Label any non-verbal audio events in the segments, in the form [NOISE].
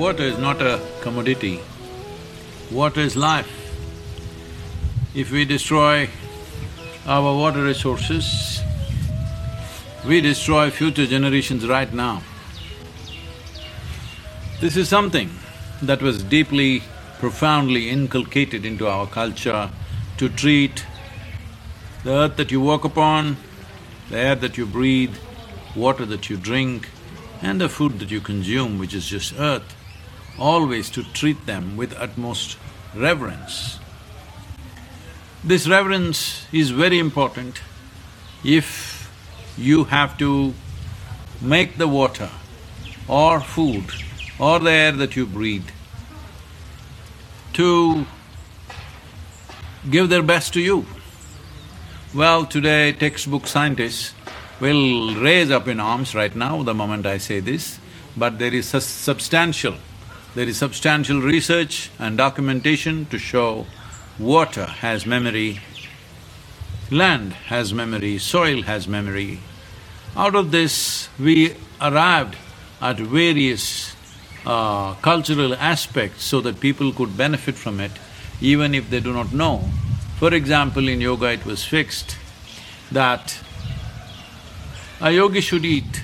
Water is not a commodity, water is life. If we destroy our water resources, we destroy future generations right now. This is something that was deeply, profoundly inculcated into our culture to treat the earth that you walk upon, the air that you breathe, water that you drink, and the food that you consume, which is just earth, always to treat them with utmost reverence. This reverence is very important if you have to make the water or food or the air that you breathe to give their best to you. Well, today textbook scientists will raise up in arms right now the moment I say this, but there is a substantial, there is substantial research and documentation to show water has memory, land has memory, soil has memory. Out of this, we arrived at various uh, cultural aspects so that people could benefit from it even if they do not know. For example, in yoga it was fixed that a yogi should eat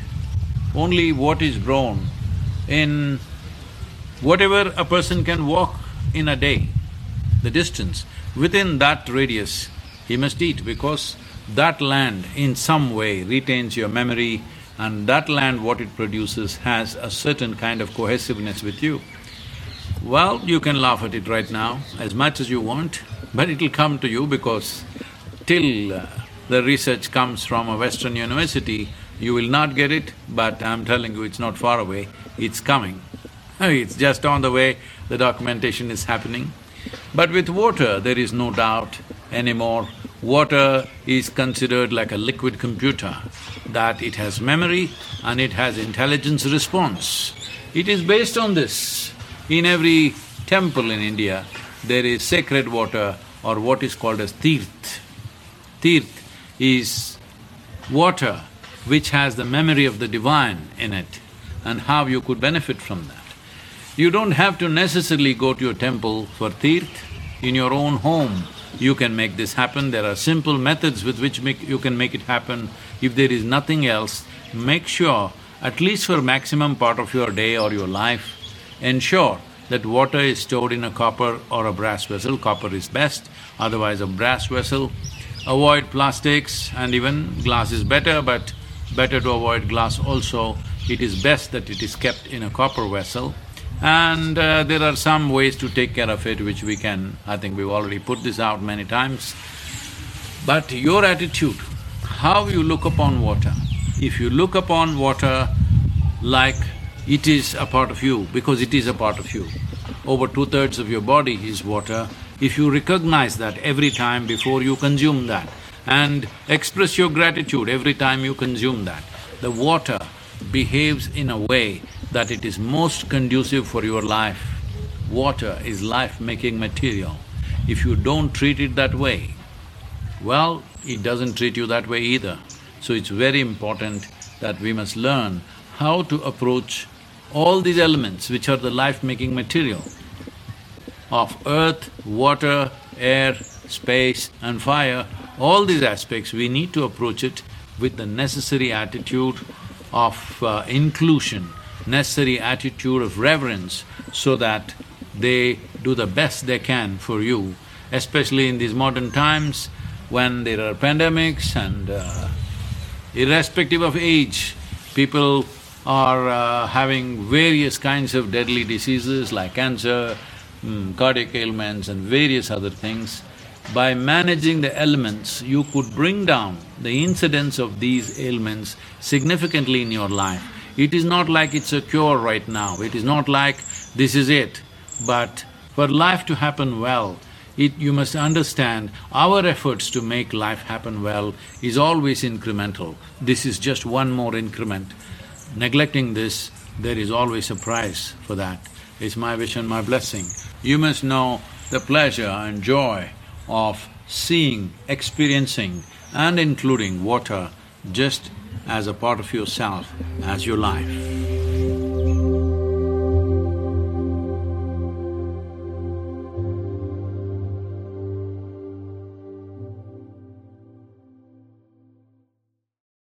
only what is grown in whatever a person can walk in a day, the distance, within that radius he must eat because that land in some way retains your memory and that land what it produces has a certain kind of cohesiveness with you. Well, you can laugh at it right now as much as you want, but it'll come to you because till uh, the research comes from a Western university, you will not get it, but I'm telling you, it's not far away, it's coming. [LAUGHS] It's just on the way, the documentation is happening. But with water, there is no doubt anymore. Water is considered like a liquid computer, that it has memory and it has intelligence response. It is based on this. In every temple in India, there is sacred water or what is called as tirth. Tirth is water which has the memory of the divine in it and how you could benefit from that. You don't have to necessarily go to your temple for tirth. In your own home, you can make this happen. There are simple methods with which make, you can make it happen. If there is nothing else, make sure, at least for maximum part of your day or your life, ensure that water is stored in a copper or a brass vessel. Copper is best, otherwise a brass vessel avoid plastics and even glass is better, but better to avoid glass also. It is best that it is kept in a copper vessel. And uh, there are some ways to take care of it which we can… I think we've already put this out many times. But your attitude, how you look upon water, if you look upon water like it is a part of you, because it is a part of you, over two-thirds of your body is water, if you recognize that every time before you consume that and express your gratitude every time you consume that, the water behaves in a way that it is most conducive for your life. Water is life-making material. If you don't treat it that way, well, it doesn't treat you that way either. So it's very important that we must learn how to approach all these elements which are the life-making material of earth, water, air, space and fire, all these aspects, we need to approach it with the necessary attitude of uh, inclusion, necessary attitude of reverence so that they do the best they can for you, especially in these modern times when there are pandemics and uh, irrespective of age, people are uh, having various kinds of deadly diseases like cancer, mm, cardiac ailments and various other things, by managing the elements, you could bring down the incidence of these ailments significantly in your life. It is not like it's a cure right now, it is not like this is it, but for life to happen well, it… you must understand, our efforts to make life happen well is always incremental. This is just one more increment. Neglecting this, there is always a price for that. It's my wish and my blessing. You must know the pleasure and joy of seeing, experiencing and including water just as a part of yourself, as your life.